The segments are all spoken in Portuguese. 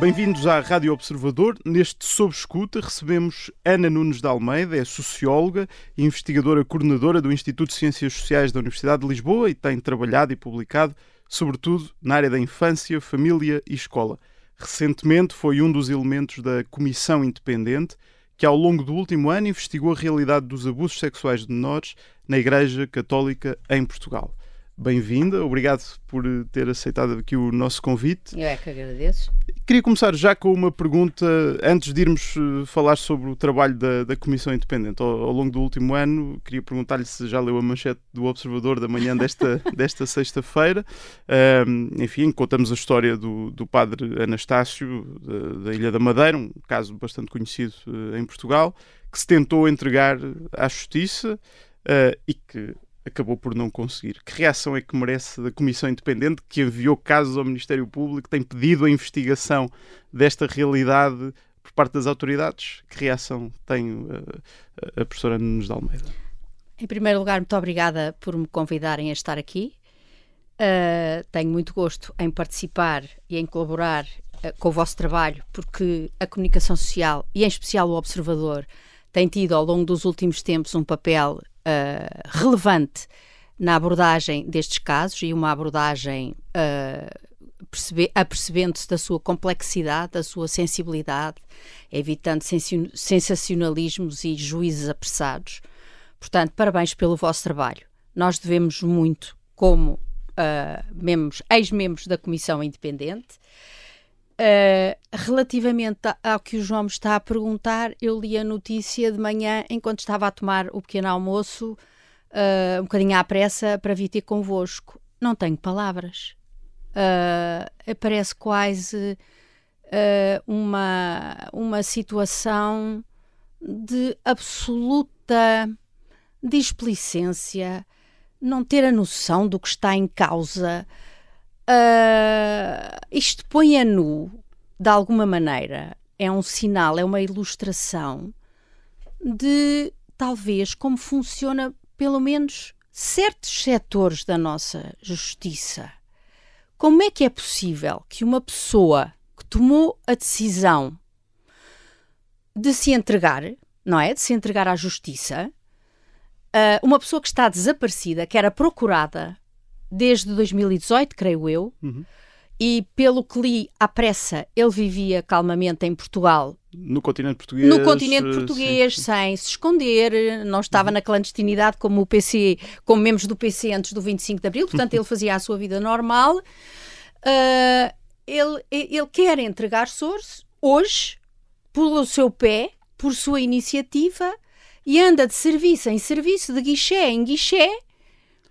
Bem-vindos à Rádio Observador. Neste Sob Escuta recebemos Ana Nunes de Almeida, é socióloga e investigadora coordenadora do Instituto de Ciências Sociais da Universidade de Lisboa e tem trabalhado e publicado, sobretudo, na área da infância, família e escola. Recentemente foi um dos elementos da Comissão Independente que, ao longo do último ano, investigou a realidade dos abusos sexuais de menores na Igreja Católica em Portugal bem-vinda. Obrigado por ter aceitado aqui o nosso convite. Eu é que agradeço. Queria começar já com uma pergunta, antes de irmos eh, falar sobre o trabalho da, da Comissão Independente. Ao, ao, longo do último ano, queria perguntar-lhe se já leu a manchete do Observador da manhã desta, desta sexta-feira. Um, enfim, contamos a história do, do padre Anastácio, da, da, Ilha da Madeira, um caso bastante conhecido uh, em Portugal, que se tentou entregar à Justiça uh, e que acabou por não conseguir. Que reação é que merece da Comissão Independente que enviou casos ao Ministério Público, tem pedido a investigação desta realidade por parte das autoridades? Que reação tem a, a professora Nunes de Almeida? Em primeiro lugar, muito obrigada por me convidarem a estar aqui. Uh, tenho muito gosto em participar e em colaborar uh, com o vosso trabalho, porque a comunicação social, e em especial o Observador, tem tido ao longo dos últimos tempos um papel uh, relevante na abordagem destes casos e uma abordagem uh, percebe, apercebendo-se da sua complexidade, da sua sensibilidade, evitando sensacionalismos e juízes apressados. Portanto, parabéns pelo vosso trabalho. Nós devemos muito como uh, membros, ex-membros da Comissão Independente. Uh, relativamente ao que o João me está a perguntar, eu li a notícia de manhã enquanto estava a tomar o pequeno almoço, uh, um bocadinho à pressa, para vir ter convosco. Não tenho palavras. Uh, parece quase uma, uma situação de absoluta displicência, não ter a noção do que está em causa. Uh, isto põe a nu, de alguma maneira, é um sinal, é uma ilustração de talvez como funciona, pelo menos, certos setores da nossa justiça. Como é que é possível que uma pessoa que tomou a decisão de se entregar, não é? De se entregar à justiça, uh, uma pessoa que está desaparecida, que era procurada desde 2018, creio eu. Uhum. E pelo que li à pressa, ele vivia calmamente em Portugal. No continente português. No continente eh, português, sim. sem se esconder, não estava uhum. na clandestinidade como o PC, como membros do PC antes do 25 de Abril, portanto ele fazia a sua vida normal. Uh, ele, ele quer entregar Source hoje, pelo seu pé, por sua iniciativa, e anda de serviço em serviço, de guichê em guichê,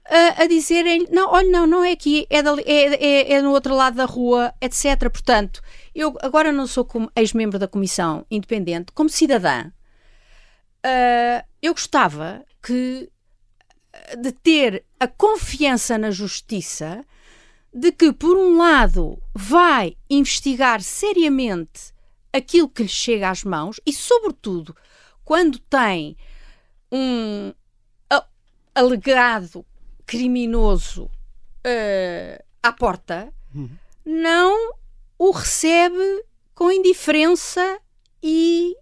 a, a dizerem não, olha, não, não é aqui, é, dali, é, é, é, no outro lado da rua, etc. Portanto, eu agora não sou como ex-membro da Comissão Independente, como cidadã, uh, eu gostava que de ter a confiança na justiça de que, por um lado, vai investigar seriamente aquilo que lhe chega às mãos e, sobretudo, quando tem um alegado criminoso uh, à porta, uhum. não o recebe com indiferença e,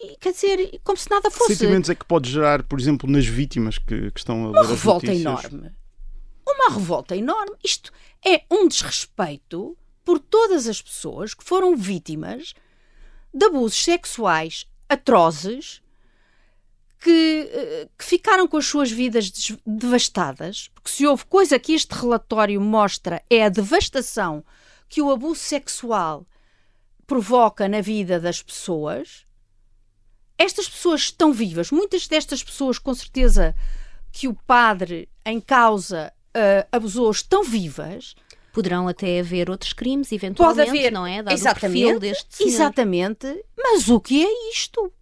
e, quer dizer, como se nada fosse. Que sentimentos é que pode gerar, por exemplo, nas vítimas que, que estão a Uma revolta enorme. Uma revolta enorme. Isto é um desrespeito por todas as pessoas que foram vítimas de abusos sexuais atrozes que, eh, que, ficaram com as suas vidas devastadas, porque se houve coisa que este relatório mostra é a devastação que o abuso sexual provoca na vida das pessoas. Estas pessoas estão vivas, muitas destas pessoas, com certeza, que o padre em causa uh, abusou, estão vivas. Poderão até haver outros crimes, eventualmente, Pode haver, não é? Dado exatamente, exatamente. Mas o que é isto?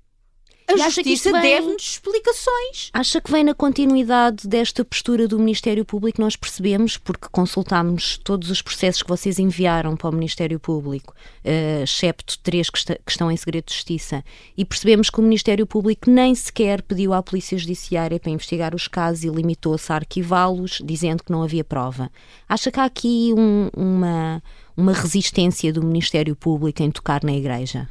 A e justiça vem... deve-nos explicações. Acha que vem na continuidade desta postura do Ministério Público? Nós percebemos, porque consultámos todos os processos que vocês enviaram para o Ministério Público, uh, excepto três que, está, que, estão em segredo de justiça, e percebemos que o Ministério Público nem sequer pediu à Polícia Judiciária para investigar os casos e limitou-se a arquivá-los, dizendo que não havia prova. Acha que há aqui um, uma uma resistência do Ministério Público em tocar na Igreja?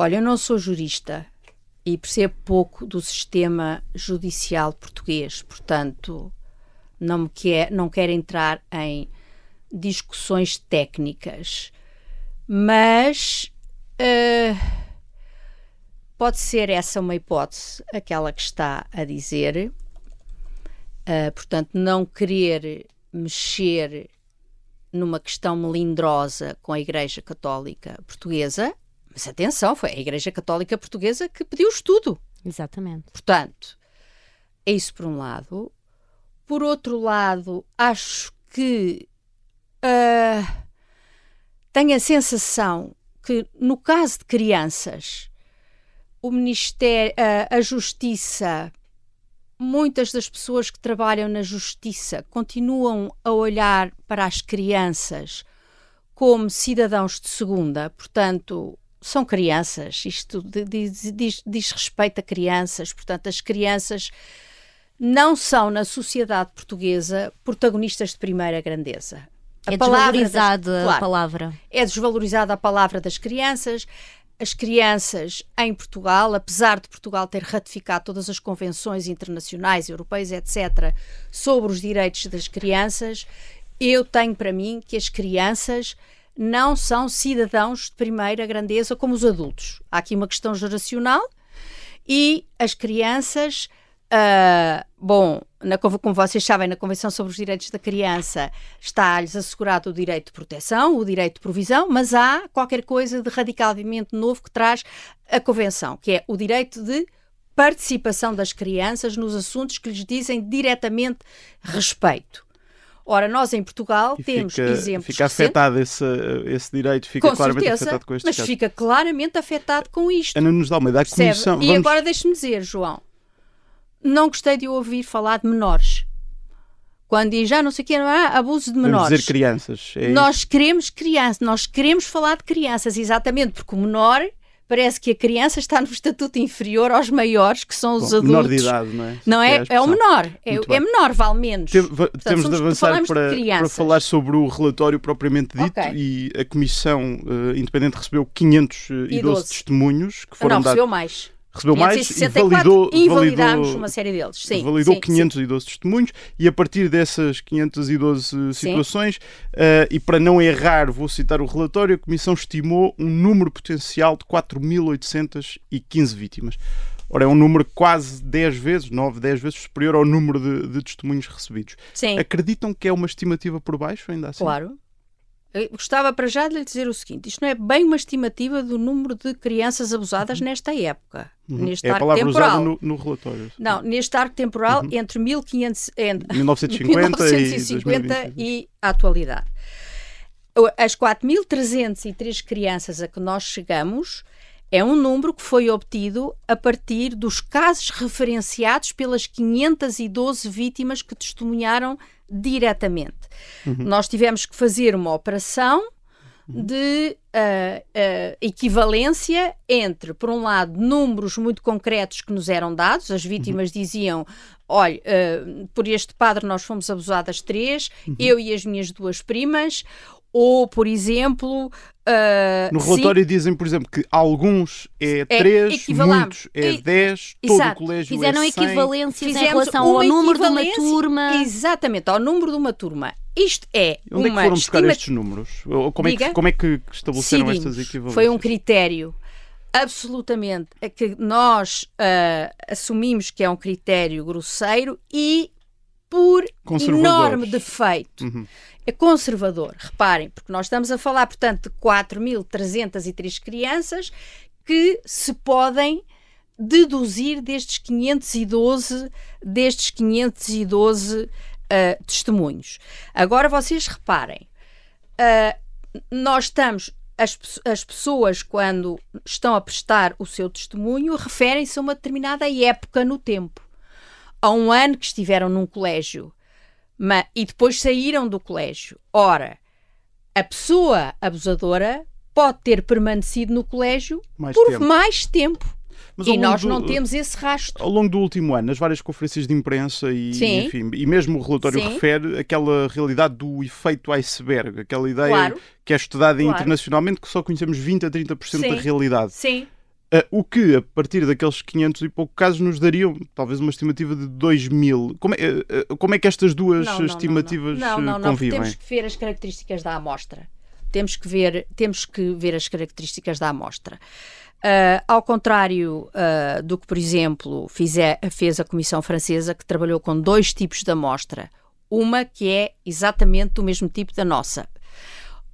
Olha, eu não sou jurista e percebo pouco do sistema judicial português, portanto, não, me quer, não quero entrar em discussões técnicas, mas uh, pode ser essa uma hipótese, aquela que está a dizer. Uh, portanto, não querer mexer numa questão melindrosa com a Igreja Católica Portuguesa, mas atenção, foi a Igreja Católica Portuguesa que pediu estudo. Exatamente. Portanto, é isso por um lado. Por outro lado, acho que uh, tenho a sensação que, no caso de crianças, o Ministério, a Justiça, muitas das pessoas que trabalham na Justiça continuam a olhar para as crianças como cidadãos de segunda, portanto, são crianças, isto diz, diz, diz, respeito a crianças, portanto, as crianças não são na sociedade portuguesa protagonistas de primeira grandeza. A é desvalorizada das, claro, a palavra. É desvalorizada a palavra das crianças. As crianças em Portugal, apesar de Portugal ter ratificado todas as convenções internacionais, europeias, etc., sobre os direitos das crianças, eu tenho para mim que as crianças não são cidadãos de primeira grandeza como os adultos. Há aqui uma questão geracional e as crianças Uh, bom, na, como vocês sabem, na Convenção sobre os Direitos da Criança está-lhes assegurado o direito de proteção, o direito de provisão, mas há qualquer coisa de radicalmente novo que traz a Convenção, que é o direito de participação das crianças nos assuntos que lhes dizem diretamente respeito. Ora, nós em Portugal e temos fica, exemplos. Fica afetado esse, esse direito, fica com claramente certeza, afetado com este Mas caso. fica claramente afetado com isto. Ana nos dá uma ideia. Comissão, e vamos... agora deixe-me dizer, João, não gostei de ouvir falar de menores. Quando diz já não sei o que, é abuso de menores. Vamos dizer crianças. É nós queremos crianças, nós queremos falar de crianças, exatamente, porque o menor parece que a criança está no estatuto inferior aos maiores, que são os Bom, adultos. Menor de idade, não é? Não é? É, é o menor. É, é, menor, vale menos. Tem, Portanto, temos de avançar para, de para falar sobre o relatório propriamente dito okay. e a Comissão uh, Independente recebeu 512 testemunhos que foram não, dados. recebeu mais recebeu mais e validou, invalidámos validou, uma série deles. Sim, validou sim, 512 sim. testemunhos e a partir dessas 512 situações, uh, e para não errar, vou citar o relatório, a Comissão estimou um número potencial de 4.815 vítimas. Ora, é um número quase 10 vezes, 9, 10 vezes superior ao número de, de testemunhos recebidos. Sim. Acreditam que é uma estimativa por baixo, ainda assim? Claro. Eu gostava para já de lhe dizer o seguinte: isto não é bem uma estimativa do número de crianças abusadas nesta época, uhum. neste é arco a palavra temporal. usada no, no relatório. Não, neste arco temporal uhum. entre 1500, entre 1950, 1950 e, e a atualidade. As 4.303 crianças a que nós chegamos é um número que foi obtido a partir dos casos referenciados pelas 512 vítimas que testemunharam diretamente. Uhum. Nós tivemos que fazer uma operação de uh, uh, equivalência entre, por um lado, números muito concretos que nos eram dados, as vítimas uhum. diziam: olha, uh, por este padre nós fomos abusadas três, uhum. eu e as minhas duas primas, ou, por exemplo. Uh, no relatório sim, dizem, por exemplo, que alguns é 3, é muitos é 10, todo Exato. o colégio Fizeram é 100. equivalências em relação ao número de uma turma. Exatamente, ao número de uma turma. Isto é. Onde é que uma foram buscar estima... estes números? Como é, que, como é que estabeleceram estas equivalências? Foi um critério absolutamente que nós uh, assumimos que é um critério grosseiro e por enorme defeito. Uhum. É conservador, reparem, porque nós estamos a falar, portanto, de 4.303 crianças que se podem deduzir destes 512, destes 512 uh, testemunhos. Agora vocês reparem, uh, nós estamos, as, as pessoas quando estão a prestar o seu testemunho referem-se a uma determinada época no tempo. A um ano que estiveram num colégio mas, e depois saíram do colégio. Ora, a pessoa abusadora pode ter permanecido no colégio mais por tempo. mais tempo. e nós do, não temos esse rastro. Ao longo do último ano, nas várias conferências de imprensa e, Sim. enfim, e mesmo o relatório Sim. refere aquela realidade do efeito iceberg, aquela ideia claro. que é estudada claro. internacionalmente que só conhecemos 20 a 30% Sim. da realidade. Sim. Uh, o que, a partir daqueles 500 e pouco casos, nos dariam talvez uma estimativa de 2 mil. Como é, uh, como é que estas duas não, não, estimativas não, não. não convivem? Temos que ver as características da amostra. Temos que ver, temos que ver as características da amostra. Uh, ao contrário do que, por exemplo, fizer, fez a Comissão Francesa, que trabalhou com dois tipos de amostra. Uma que é exatamente do mesmo tipo da nossa.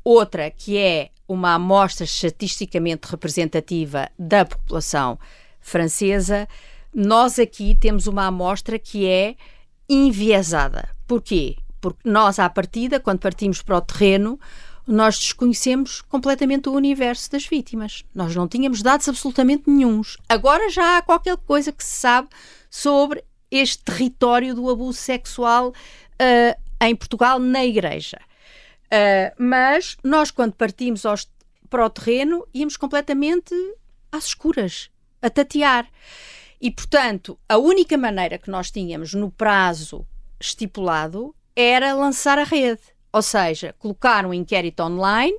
Outra que é uma amostra estatisticamente representativa da população francesa, nós aqui temos uma amostra que é enviesada. Porquê? Porque nós, à partida, quando partimos para o terreno, nós desconhecemos completamente o universo das vítimas. Nós não tínhamos dados absolutamente nenhums. Agora já há qualquer coisa que se sabe sobre este território do abuso sexual uh, em Portugal na Igreja. Uh, mas nós, quando partimos aos, para o terreno, íamos completamente às escuras, a tatear. E, portanto, a única maneira que nós tínhamos no prazo estipulado era lançar a rede. Ou seja, colocar um inquérito online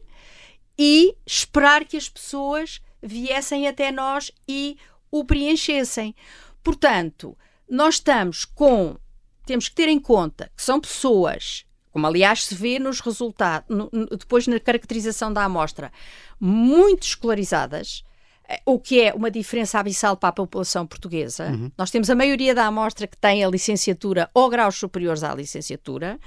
e esperar que as pessoas viessem até nós e o preenchessem. Portanto, nós estamos com. Temos que ter em conta que são pessoas como aliás se vê nos resultados, no, depois na caracterização da amostra, muito escolarizadas, eh, o que é uma diferença abissal para a população portuguesa. Uhum. Nós temos a maioria da amostra que tem a licenciatura ou graus superiores à licenciatura.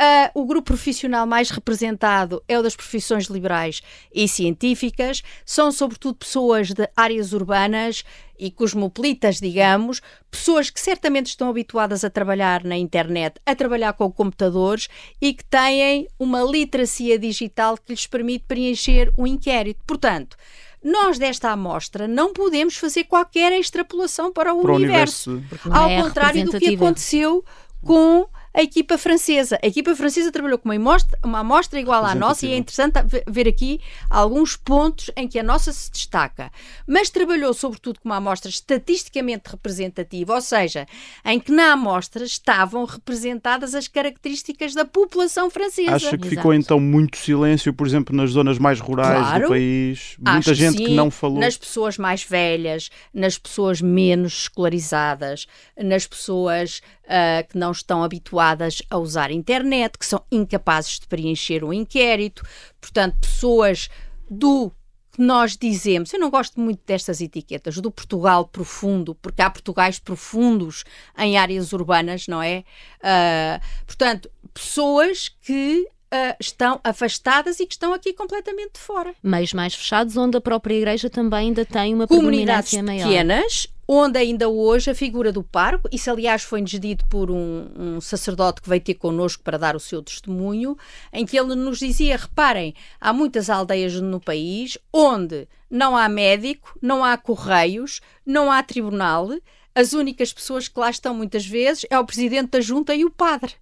Uh, o grupo profissional mais representado é o das profissões liberais e científicas. São, sobretudo, pessoas de áreas urbanas e cosmopolitas, digamos, pessoas que certamente estão habituadas a trabalhar na internet, a trabalhar com computadores e que têm uma literacia digital que lhes permite preencher o inquérito. Portanto, nós desta amostra não podemos fazer qualquer extrapolação para o, para universo, universo. Ao é contrário do que aconteceu com a equipa francesa. A equipa francesa trabalhou com uma amostra, uma amostra igual à nossa e é interessante ver aqui alguns pontos em que a nossa se destaca. Mas trabalhou sobretudo com uma amostra estatisticamente representativa, ou seja, em que na amostra estavam representadas as características da população francesa. Acha que Exato. ficou então muito silêncio, por exemplo, nas zonas mais rurais claro, do país? Muita gente que, sim, que não falou. Nas pessoas mais velhas, nas pessoas menos escolarizadas, nas pessoas uh, que não estão habituadas a usar a internet, que são incapazes de preencher um inquérito, portanto, pessoas do que nós dizemos, eu não gosto muito destas etiquetas, do Portugal profundo, porque há Portugais profundos em áreas urbanas, não é? Uh, portanto, pessoas que Uh, estão afastadas e que estão aqui completamente de fora. Meios mais fechados, onde a própria Igreja também ainda tem uma Comunidades maior. pequenas, onde ainda hoje a figura do parco, isso aliás foi-nos dito por um, um, sacerdote que veio ter connosco para dar o seu testemunho, em que ele nos dizia: reparem, há muitas aldeias no país onde não há médico, não há correios, não há tribunal, as únicas pessoas que lá estão muitas vezes é o presidente da junta e o padre.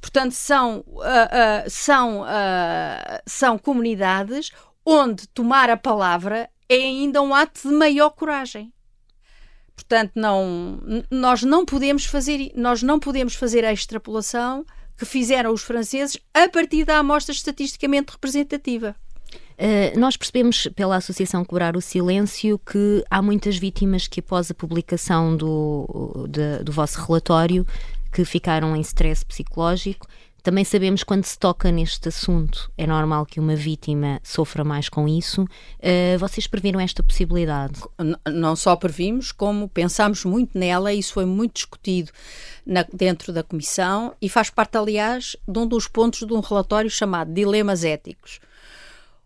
Portanto, são, uh, uh, são, uh, são comunidades onde tomar a palavra é ainda um ato de maior coragem. Portanto, não, nós não podemos fazer, nós não podemos fazer a extrapolação que fizeram os franceses a partir da amostra estatisticamente representativa. Uh, nós percebemos pela Associação Cobrar o Silêncio que há muitas vítimas que, após a publicação do, de, do vosso relatório, que ficaram em stress psicológico. Também sabemos quando se toca neste assunto, é normal que uma vítima sofra mais com isso. Uh, vocês previram esta possibilidade? Não só previmos, como pensámos muito nela, e isso foi muito discutido na, dentro da Comissão e faz parte, aliás, de um dos pontos de um relatório chamado Dilemas Éticos.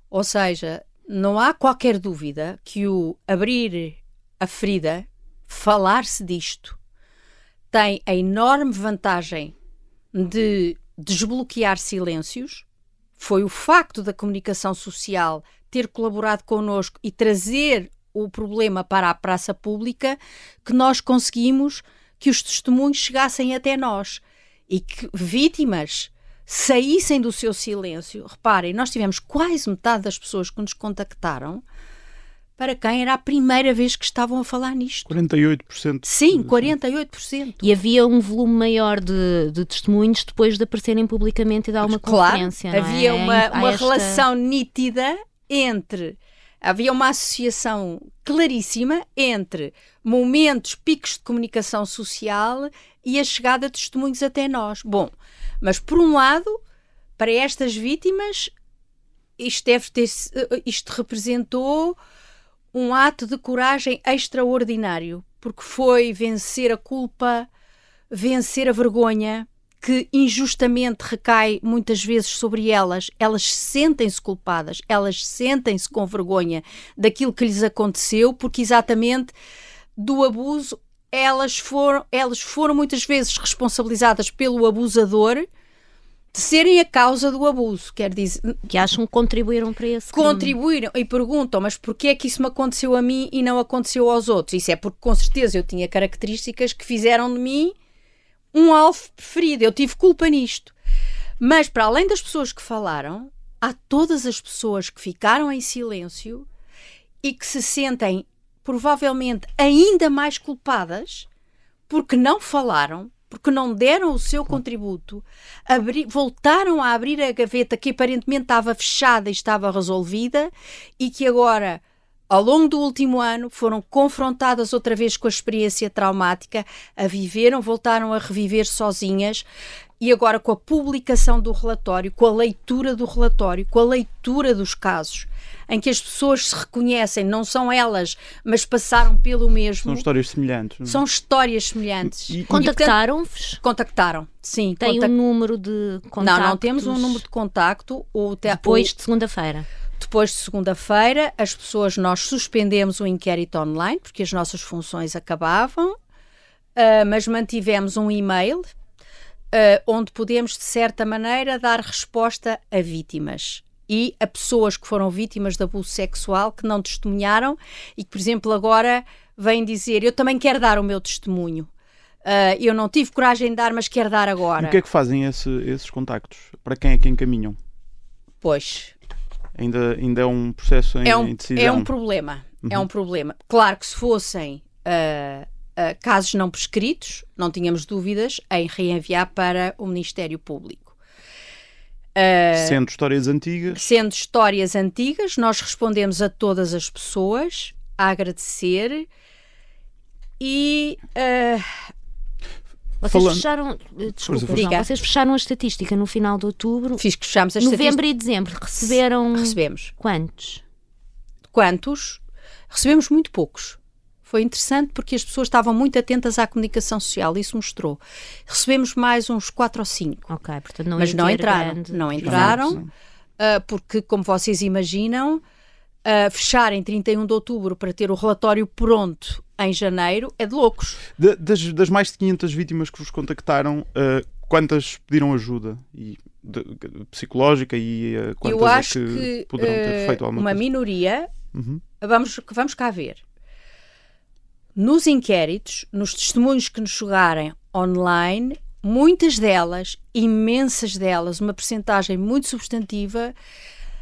Ou seja, não há qualquer dúvida que o abrir a ferida, falar-se disto, tem a enorme vantagem de desbloquear silêncios. Foi o facto da comunicação social ter colaborado connosco e trazer o problema para a praça pública que nós conseguimos que os testemunhos chegassem até nós e que vítimas saíssem do seu silêncio. Reparem, nós tivemos quase metade das pessoas que nos contactaram para quem era a primeira vez que estavam a falar nisto. 48%. Sim, 48%. E havia um volume maior de, de testemunhos depois de aparecerem publicamente e dar uma claro, conferência. havia é? uma, uma esta... relação nítida entre. Havia uma associação claríssima entre momentos, picos de comunicação social e a chegada de testemunhos até nós. Bom, mas por um lado, para estas vítimas, isto, deve ter, isto representou um ato de coragem extraordinário, porque foi vencer a culpa, vencer a vergonha que injustamente recai muitas vezes sobre elas. Elas sentem-se culpadas, elas sentem-se com vergonha daquilo que lhes aconteceu, porque exatamente do abuso elas foram, elas foram muitas vezes responsabilizadas pelo abusador de serem a causa do abuso, quer dizer... Que acham que contribuíram para esse crime. Contribuíram e perguntam, mas porquê é que isso me aconteceu a mim e não aconteceu aos outros? Isso é porque com certeza eu tinha características que fizeram de mim um alvo preferido, eu tive culpa nisto. Mas para além das pessoas que falaram, há todas as pessoas que ficaram em silêncio e que se sentem provavelmente ainda mais culpadas porque não falaram, porque não deram o seu contributo, abri, voltaram a abrir a gaveta que aparentemente estava fechada e estava resolvida e que agora, ao longo do último ano, foram confrontadas outra vez com a experiência traumática, a viveram, voltaram a reviver sozinhas e agora com a publicação do relatório, com a leitura do relatório, com a leitura dos casos, em que as pessoas se reconhecem, não são elas, mas passaram pelo mesmo. São histórias semelhantes. Não? é? São histórias semelhantes. E, Contactaram-vos? Contactaram, sim. Tem contact... um número de contactos? Não, não temos um número de contacto. O te... Depois de segunda-feira? Depois de segunda-feira, as pessoas, nós suspendemos o inquérito online, porque as nossas funções acabavam, uh, mas mantivemos um e-mail Uh, onde podemos, de certa maneira, dar resposta a vítimas e a pessoas que foram vítimas de abuso sexual que não testemunharam e que, por exemplo, agora vêm dizer: Eu também quero dar o meu testemunho. Uh, eu não tive coragem de dar, mas quero dar agora. E o que é que fazem esse, esses contactos? Para quem é que encaminham? Pois. Ainda, ainda é um processo em, é um, em decisão. É um problema. Uhum. É um problema. Claro que se fossem. Uh, Uh, casos não prescritos, não tínhamos dúvidas em reenviar para o Ministério Público. Uh, sendo histórias antigas? Sendo histórias antigas, nós respondemos a todas as pessoas a agradecer e. Uh, vocês Falando... fecharam. Desculpa, João, vocês fecharam a estatística no final de outubro. Fiz que fechámos a estatística. Novembro e dezembro receberam. Recebemos. Quantos? Quantos? Recebemos muito poucos. Foi interessante porque as pessoas estavam muito atentas à comunicação social, isso mostrou. Recebemos mais uns 4 ou 5. Ok, portanto não Mas não entraram. Grande... Não entraram, uh, porque, como vocês imaginam, uh, fechar em 31 de outubro para ter o relatório pronto em janeiro é de loucos. De, das, das, mais de 500 vítimas que vos contactaram, uh, quantas pediram ajuda? E, de, psicológica e uh, quantas Eu acho é que, que poderão ter feito alguma uma coisa? minoria, uhum. vamos, vamos cá ver. Nos inquéritos, nos testemunhos que nos chegarem online, muitas delas, imensas delas, uma percentagem muito substantiva,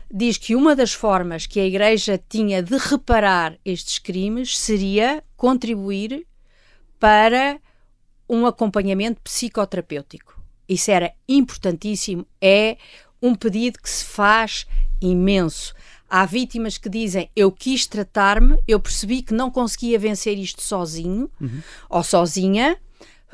diz que uma das formas que a Igreja tinha de reparar estes crimes seria contribuir para um acompanhamento psicoterapêutico. Isso era importantíssimo, é um pedido que se faz imenso. Há vítimas que dizem: Eu quis tratar-me, eu percebi que não conseguia vencer isto sozinho uhum. ou sozinha.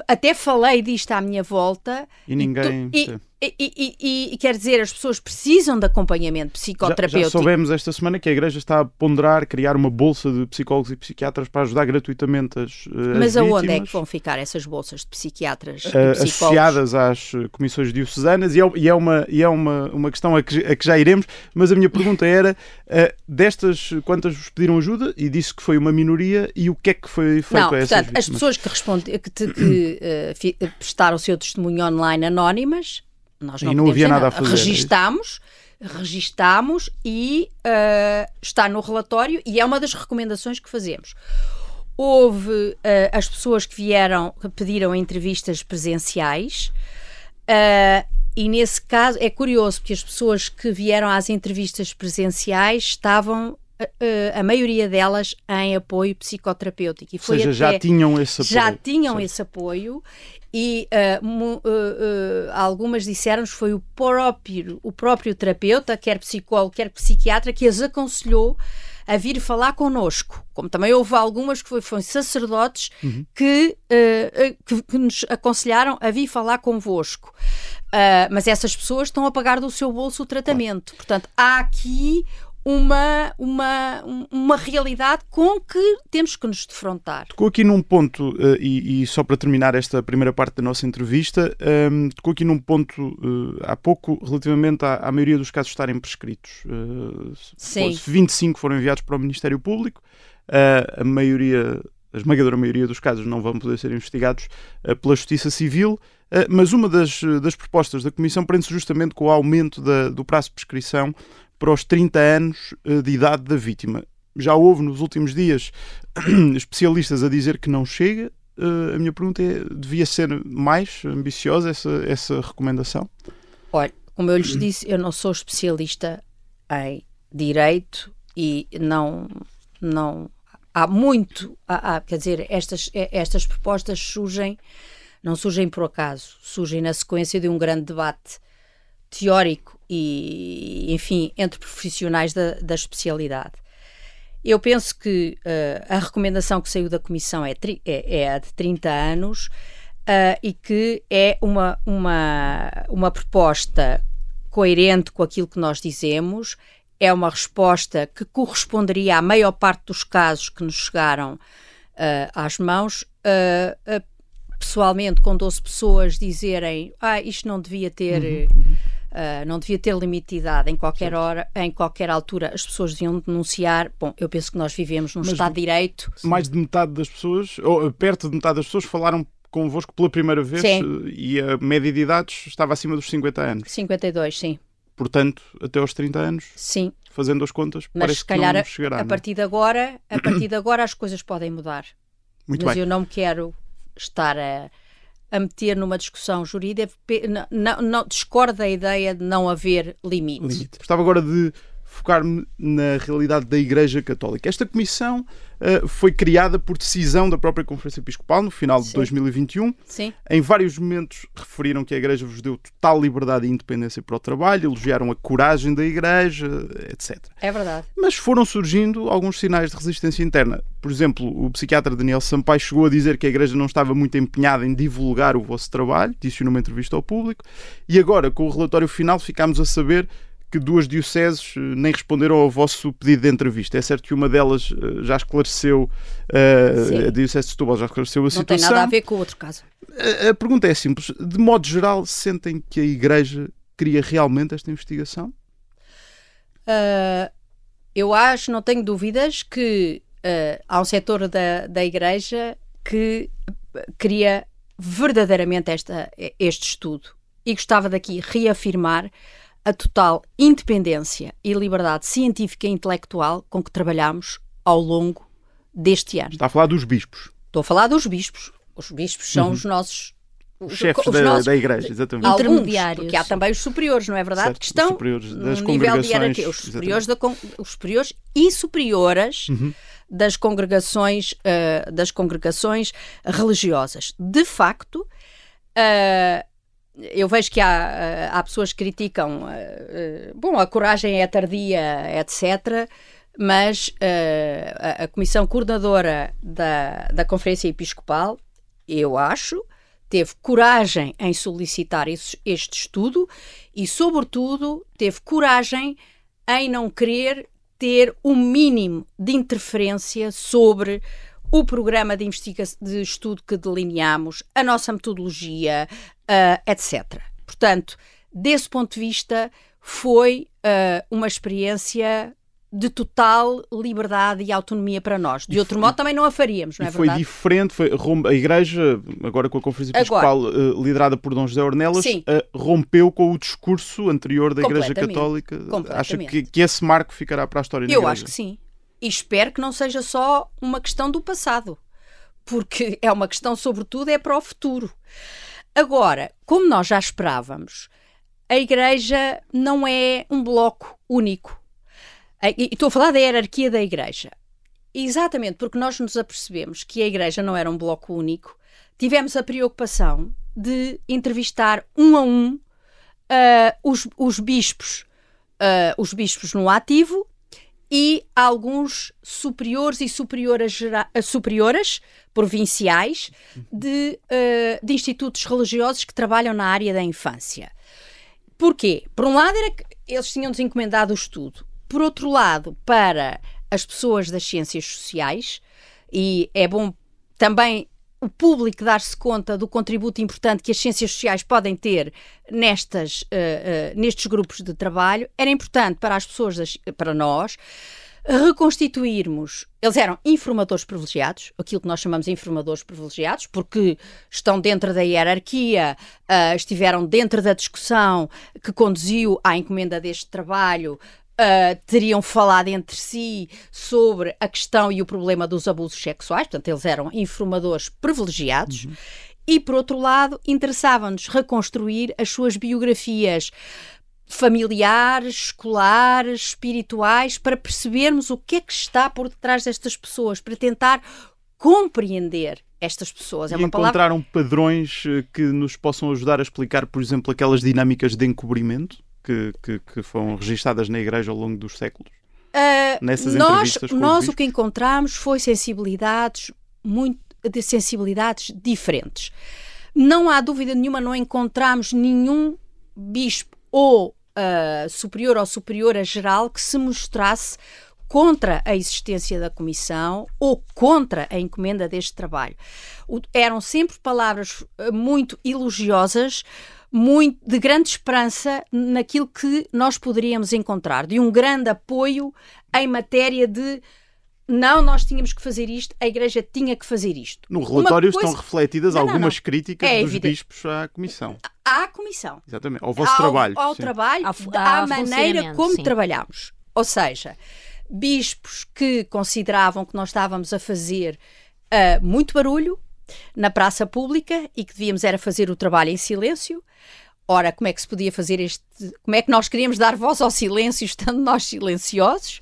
Até falei disto à minha volta. E ninguém. E, tu, e, e, e, e, quer dizer, as pessoas precisam de acompanhamento psicoterapêutico. Já, já soubemos esta semana que a Igreja está a ponderar criar uma bolsa de psicólogos e psiquiatras para ajudar gratuitamente as, as Mas aonde vítimas, é que vão ficar essas bolsas de psiquiatras? Uh, associadas às comissões diocesanas e é, e é, uma, e é uma, uma questão a que, a que já iremos, mas a minha pergunta era destas, quantas vos pediram ajuda? E disse que foi uma minoria e o que é que foi feito não, a essas portanto, vítimas? as pessoas que, responde, que, te, que uh, prestaram o seu testemunho online anónimas nós não, e não havia nada a fazer. Registámos, registámos e uh, está no relatório e é uma das recomendações que fazemos. Houve uh, as pessoas que vieram, que pediram entrevistas presenciais uh, e nesse caso é curioso porque as pessoas que vieram às entrevistas presenciais estavam a, maioria delas em apoio psicoterapêutico. E foi Ou seja, já tinham esse apoio. Já tinham certo. esse apoio e uh, uh, uh, algumas disseram-nos foi o próprio, o próprio terapeuta, quer psicólogo, quer psiquiatra, que as aconselhou a vir falar connosco. Como também houve algumas que foram sacerdotes uhum. que, que, que, nos aconselharam a vir falar convosco. mas essas pessoas estão a pagar do seu bolso o tratamento. Claro. Portanto, há aqui uma, uma, uma realidade com que temos que nos defrontar. Tocou aqui num ponto, uh, e, e, só para terminar esta primeira parte da nossa entrevista, um, ehm, tocou aqui num ponto uh, há pouco relativamente à, à, maioria dos casos estarem prescritos. Uh, Sim. 25 foram enviados para o Ministério Público, a maioria, a esmagadora maioria dos casos não vão poder ser investigados pela Justiça Civil. Mas uma das, das propostas da Comissão prende-se justamente com o aumento da, do prazo de prescrição para os 30 anos eh, de idade da vítima. Já houve nos últimos dias especialistas a dizer que não chega. Uh, a minha pergunta é: devia ser mais ambiciosa essa, essa recomendação? Olha, como eu lhes disse, eu não sou especialista em direito e não. não há muito. Há, há, quer dizer, estas, estas propostas surgem, não surgem por acaso, surgem na sequência de um grande debate teórico e, enfim, entre profissionais da, da especialidade. Eu penso que uh, a recomendação que saiu da Comissão é, é, é a de 30 anos uh, e que é uma, uma, uma proposta coerente com aquilo que nós dizemos, é uma resposta que corresponderia à maior parte dos casos que nos chegaram uh, às mãos. pessoalmente, com 12 pessoas dizerem ah, isto não devia ter. Uhum, uhum Uh, não devia ter limite de idade em qualquer hora, em qualquer altura as pessoas deviam denunciar. Bom, eu penso que nós vivemos num Mas Estado de Direito. Mais de metade das pessoas, ou perto de metade das pessoas, falaram convosco pela primeira vez sim. e a média de idades estava acima dos 50 anos. 52, sim. Portanto, até aos 30 anos. Sim. Fazendo as contas, Mas parece se calhar que não chegará, a, partir de agora, a partir de agora as coisas podem mudar. Muito Mas bem. eu não me quero estar a a meter numa discussão jurídica, não, não, discorda da ideia de não haver limite. limite. Agora de focar-me na realidade da Igreja Católica. Esta comissão uh, foi criada por decisão da própria Conferência Episcopal no final de Sim. 2021. Sim. Em vários momentos referiram que a Igreja vos deu total liberdade e independência para o trabalho, elogiaram a coragem da Igreja, etc. É verdade. Mas foram surgindo alguns sinais de resistência interna. Por exemplo, o psiquiatra Daniel Sampaio chegou a dizer que a Igreja não estava muito empenhada em divulgar o vosso trabalho, disse numa entrevista ao público, e agora, com o relatório final, ficámos a saber que duas dioceses eh, nem responderam ao vosso pedido de entrevista. É certo que uma delas eh, já esclareceu, uh, a Diocese de Setúbal já esclareceu a situação. Não tem nada a ver com o outro caso. A, a, pergunta é simples. De modo geral, sentem que a Igreja queria realmente esta investigação? Uh, eu acho, não tenho dúvidas, que uh, há um setor da, da Igreja que queria verdadeiramente esta, este estudo. E gostava daqui reafirmar a total independência e liberdade científica e intelectual com que trabalhamos ao longo deste ano. Está a falar dos bispos. Estou a falar dos bispos. Os bispos são uhum. os nossos os chefes da, nossos, da igreja, exatamente. Alguns, intermediários. Porque há também os superiores, não é verdade? Certo, que estão os superiores das no nível de hierarquia. Os superiores, da, os superiores e superioras uhum. das congregações uh, das congregações religiosas. De facto, uh, eu vejo que há, eh, há pessoas que criticam, eh, eh, bom, a coragem é tardia, etc., mas a, a, Comissão Coordenadora da, da Conferência Episcopal, eu acho, teve coragem em solicitar este estudo e, sobretudo, teve coragem em não querer ter o um mínimo de interferência sobre o programa de, investigação, de estudo que delineamos, a nossa metodologia, uh, etc. Portanto, desse ponto de vista, foi uh, uma experiência de total liberdade e autonomia para nós. De outro modo, também não a faríamos, não é foi verdade? Foi diferente. Foi, a Igreja, agora com a Conferência Episcopal uh, liderada por Dom José Ornelas, uh, rompeu com o discurso anterior da Igreja Católica. Acha que, que, esse marco ficará para a história Eu acho que sim. E espero que não seja só uma questão do passado, porque é uma questão, sobretudo, é para o futuro. Agora, como nós já esperávamos, a Igreja não é um bloco único. E estou a falar da hierarquia da Igreja. Exatamente, porque nós nos apercebemos que a Igreja não era um bloco único, tivemos a preocupação de entrevistar um a um uh, os, os bispos, uh, os bispos no ativo e alguns superiores e superioras, superioras provinciais de, uh, de institutos religiosos que trabalham na área da infância. Porquê? Por um lado, era que eles tinham-nos encomendado o estudo. Por outro lado, para as pessoas das ciências sociais, e é bom também o público dar-se conta do contributo importante que as ciências sociais podem ter nestas, uh, uh, nestes grupos de trabalho, era importante para as pessoas, das, para nós, reconstituirmos. Eles eram informadores privilegiados, aquilo que nós chamamos de informadores privilegiados, porque estão dentro da hierarquia, uh, estiveram dentro da discussão que conduziu à encomenda deste trabalho, Uh, teriam falado entre si sobre a questão e o problema dos abusos sexuais, portanto, eles eram informadores privilegiados, uhum. e por outro lado, interessavam-nos reconstruir as suas biografias familiares, escolares, espirituais, para percebermos o que é que está por detrás destas pessoas, para tentar compreender estas pessoas. É e encontraram palavra... padrões eh, que nos possam ajudar a explicar, por exemplo, aquelas dinâmicas de encobrimento? Que, que, que foram registadas na Igreja ao longo dos séculos? Uh, Nessas nós, nós o que encontramos foi sensibilidades muito de sensibilidades diferentes. Não há dúvida nenhuma, não encontramos nenhum bispo ou uh, superior ou superiora geral que se mostrasse contra a existência da comissão ou contra a encomenda deste trabalho. O, eram sempre palavras ah, muito elogiosas, muito, de grande esperança naquilo que nós poderíamos encontrar, de um grande apoio em matéria de não, nós tínhamos que fazer isto, a Igreja tinha que fazer isto. No relatório coisa... estão refletidas não, algumas não, não. críticas é dos evidente. bispos à Comissão. À Comissão. Exatamente, ao vosso ao, trabalho. Ao sim. trabalho, à maneira como sim. trabalhamos. Ou seja, bispos que consideravam que nós estávamos a fazer uh, muito barulho, na praça pública e que devíamos era fazer o trabalho em silêncio. Ora, como é que se podia fazer este. Como é que nós queríamos dar voz ao silêncio estando nós silenciosos?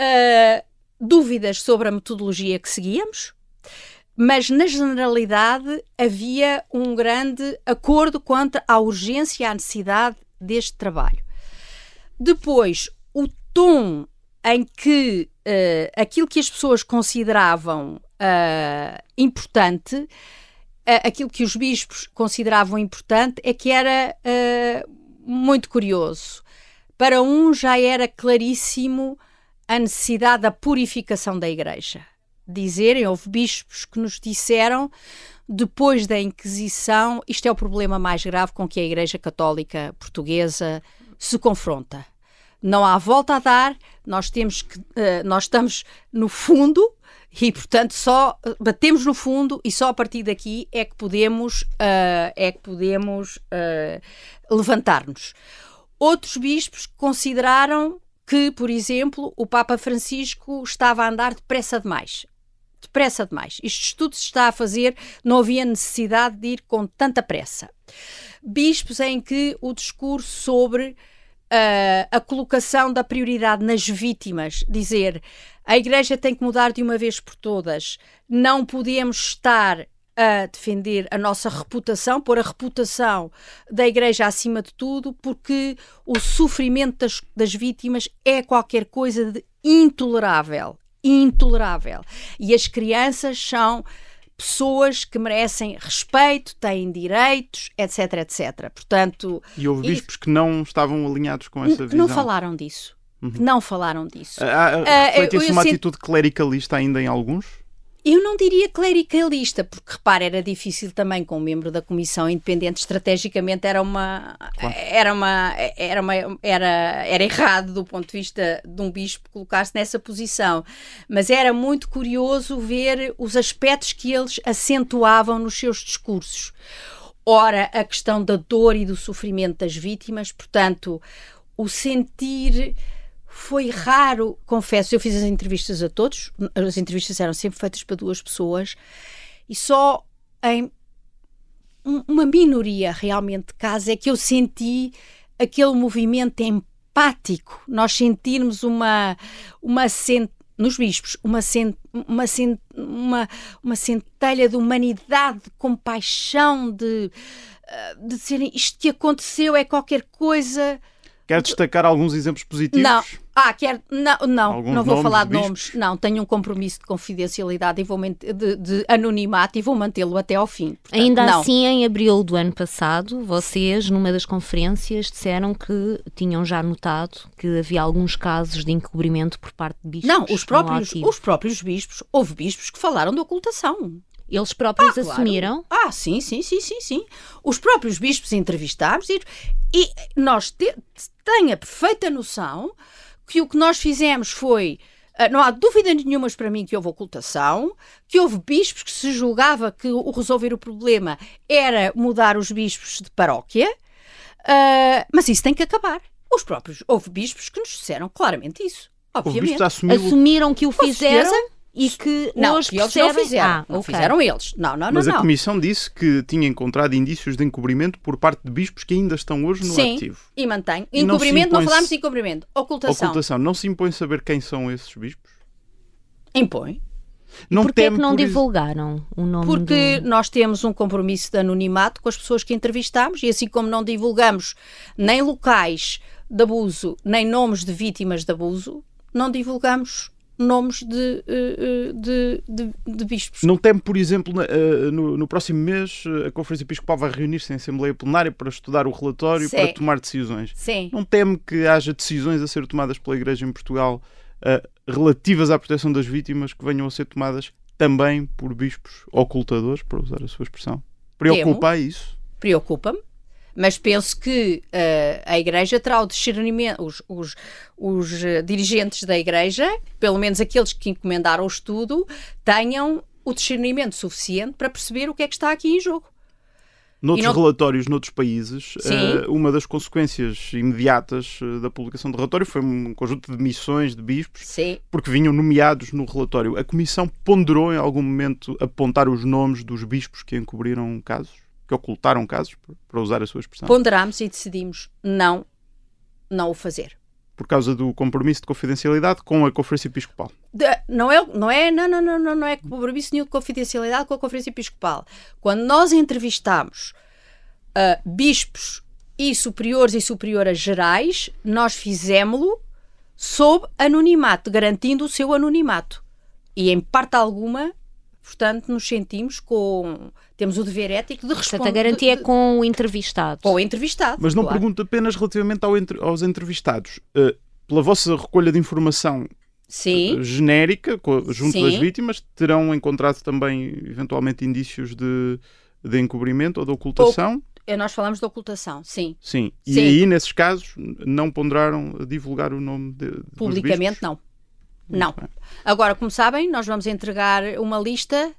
Uh, dúvidas sobre a metodologia que seguíamos, mas na generalidade havia um grande acordo quanto à urgência e à necessidade deste trabalho. Depois, o tom em que uh, aquilo que as pessoas consideravam uh, importante, uh, aquilo que os bispos consideravam importante é que era uh, muito curioso. Para um já era claríssimo a necessidade da purificação da Igreja. Dizerem, houve bispos que nos disseram, depois da Inquisição, isto é o problema mais grave com que a Igreja Católica Portuguesa se confronta. Não há volta a dar, nós temos que, nós estamos no fundo e portanto só eh, batemos no fundo e só a partir daqui é que podemos uh, é que podemos uh, levantar-nos. Outros bispos consideraram que, por exemplo, o Papa Francisco estava a andar depressa demais. Depressa demais. Este estudo se está a fazer, não havia necessidade de ir com tanta pressa. Bispos em que o discurso sobre uh, a colocação da prioridade nas vítimas, dizer a Igreja tem que mudar de uma vez por todas, não podemos estar a defender a nossa reputação, pôr a reputação da Igreja acima de tudo, porque o sofrimento das, das vítimas é qualquer coisa de intolerável. Intolerável. E as crianças são pessoas que merecem respeito, têm direitos, etc, etc. Portanto, e houve bispos e... que não estavam alinhados com essa visão. Não falaram disso. Uhum. Não falaram disso. Ah, ah, Reflete-se uh, uma atitude clericalista ainda em alguns? Eu não diria clericalista, porque repare, era difícil também com um membro da comissão independente, estrategicamente era uma claro. era uma era uma era era errado do ponto de vista de um bispo colocar-se nessa posição, mas era muito curioso ver os aspectos que eles acentuavam nos seus discursos. Ora, a questão da dor e do sofrimento das vítimas, portanto, o sentir foi raro, confesso, eu fiz as entrevistas a todos, as entrevistas eram sempre feitas para duas pessoas e só em uma minoria realmente de casos é que eu senti aquele movimento empático nós sentirmos uma, uma sent... nos bispos uma, cent... uma, cent... uma, uma centelha de humanidade, de compaixão, de, eh, de dizerem isto que aconteceu é qualquer coisa. Quer destacar alguns exemplos positivos? Não. Ah, quer. Não, não, Alguns não vou nomes falar de nomes. Não, tenho um compromisso de confidencialidade e vou de, de anonimato e vou mantê-lo até ao fim. Portanto, Ainda não. assim, em abril do ano passado, vocês, numa das conferências, disseram que tinham já notado que havia alguns casos de encobrimento por parte de bispos. Não, os próprios, os próprios bispos, houve bispos que falaram de ocultação. Eles próprios claro. assumiram. Ah, sim, sim, sim, sim, sim. Os próprios bispos entrevistámos e, e nós te, tenho a perfeita noção que o que nós fizemos foi. ah, Não há dúvida nenhuma para mim que houve ocultação, que houve bispos que se julgava que o resolver o problema era mudar os bispos de paróquia, ah, mas isso tem que acabar. Os próprios, houve bispos que nos disseram claramente isso. Obviamente. Assumiram que o fizeram fizeram? E que Não, hoje que eles percebem... não fizeram. Ah, não ok. fizeram eles. Não, não, Mas não. a não. Comissão disse que tinha encontrado indícios de encobrimento por parte de bispos que ainda estão hoje no Sim, ativo. e mantém. Não se Encobrimento, não, impõe-se- falámos de encobrimento. Ocultação. Ocultação. Não se impõe saber quem são esses bispos? Impõe. Não Porquê é que não por isso- divulgaram o nome Porque do... nós temos um compromisso de anonimato com as pessoas que entrevistámos e assim como não divulgamos nem locais de abuso, nem nomes de vítimas de abuso, não divulgamos nomes de, eh, eh, de, de, de bispos. Não teme, por exemplo, eh, no, no próximo mês a Conferência Episcopal vai reunir-se em Assembleia Plenária para estudar o relatório, Sim. para tomar decisões. Sim. Não teme que haja decisões a ser tomadas pela Igreja em Portugal eh, relativas à proteção das vítimas que venham a ser tomadas também por bispos ocultadores, para usar a sua expressão? Preocupa isso? preocupa-me, mas penso que eh, a Igreja terá o discernimento, os, os, os eh, dirigentes da Igreja, pelo menos aqueles que encomendaram o estudo, tenham o discernimento suficiente para perceber o que é que está aqui em jogo. Noutros não- relatórios, noutros países, eh, uma das consequências imediatas eh, da publicação do relatório foi um conjunto de missões de bispos Sim. porque vinham nomeados no relatório. A Comissão ponderou em algum momento apontar os nomes dos bispos que encobriram casos, que ocultaram casos, para usar a sua expressão, Ponderámos e decidimos não, não o fazer. por causa do compromisso de confidencialidade com a Conferência Episcopal. De- não é, não é, não, não, não, não, não é compromisso nenhum de confidencialidade com a Conferência Episcopal. Quando nós entrevistámos ah, bispos e superiores e superioras gerais, nós fizemos-lo sob anonimato, garantindo o seu anonimato. E em parte alguma, portanto, nos sentimos com. Temos o dever ético de responder. Portanto, a garantia é de- com o entrevistado. com o entrevistado. Mas não claro. pergunto apenas relativamente ao entre- aos entrevistados. Eh, pela vossa recolha de informação Sim. eh, genérica, junto Sim. das vítimas, terão encontrado também, eventualmente, indícios de, de encobrimento ou de ocultação? Eh, Nós falamos de ocultação, sim. Sim. E Sim. aí, nesses casos, não ponderaram divulgar o nome de, Publicamente, não. Não. Agora, como sabem, nós vamos entregar uma lista,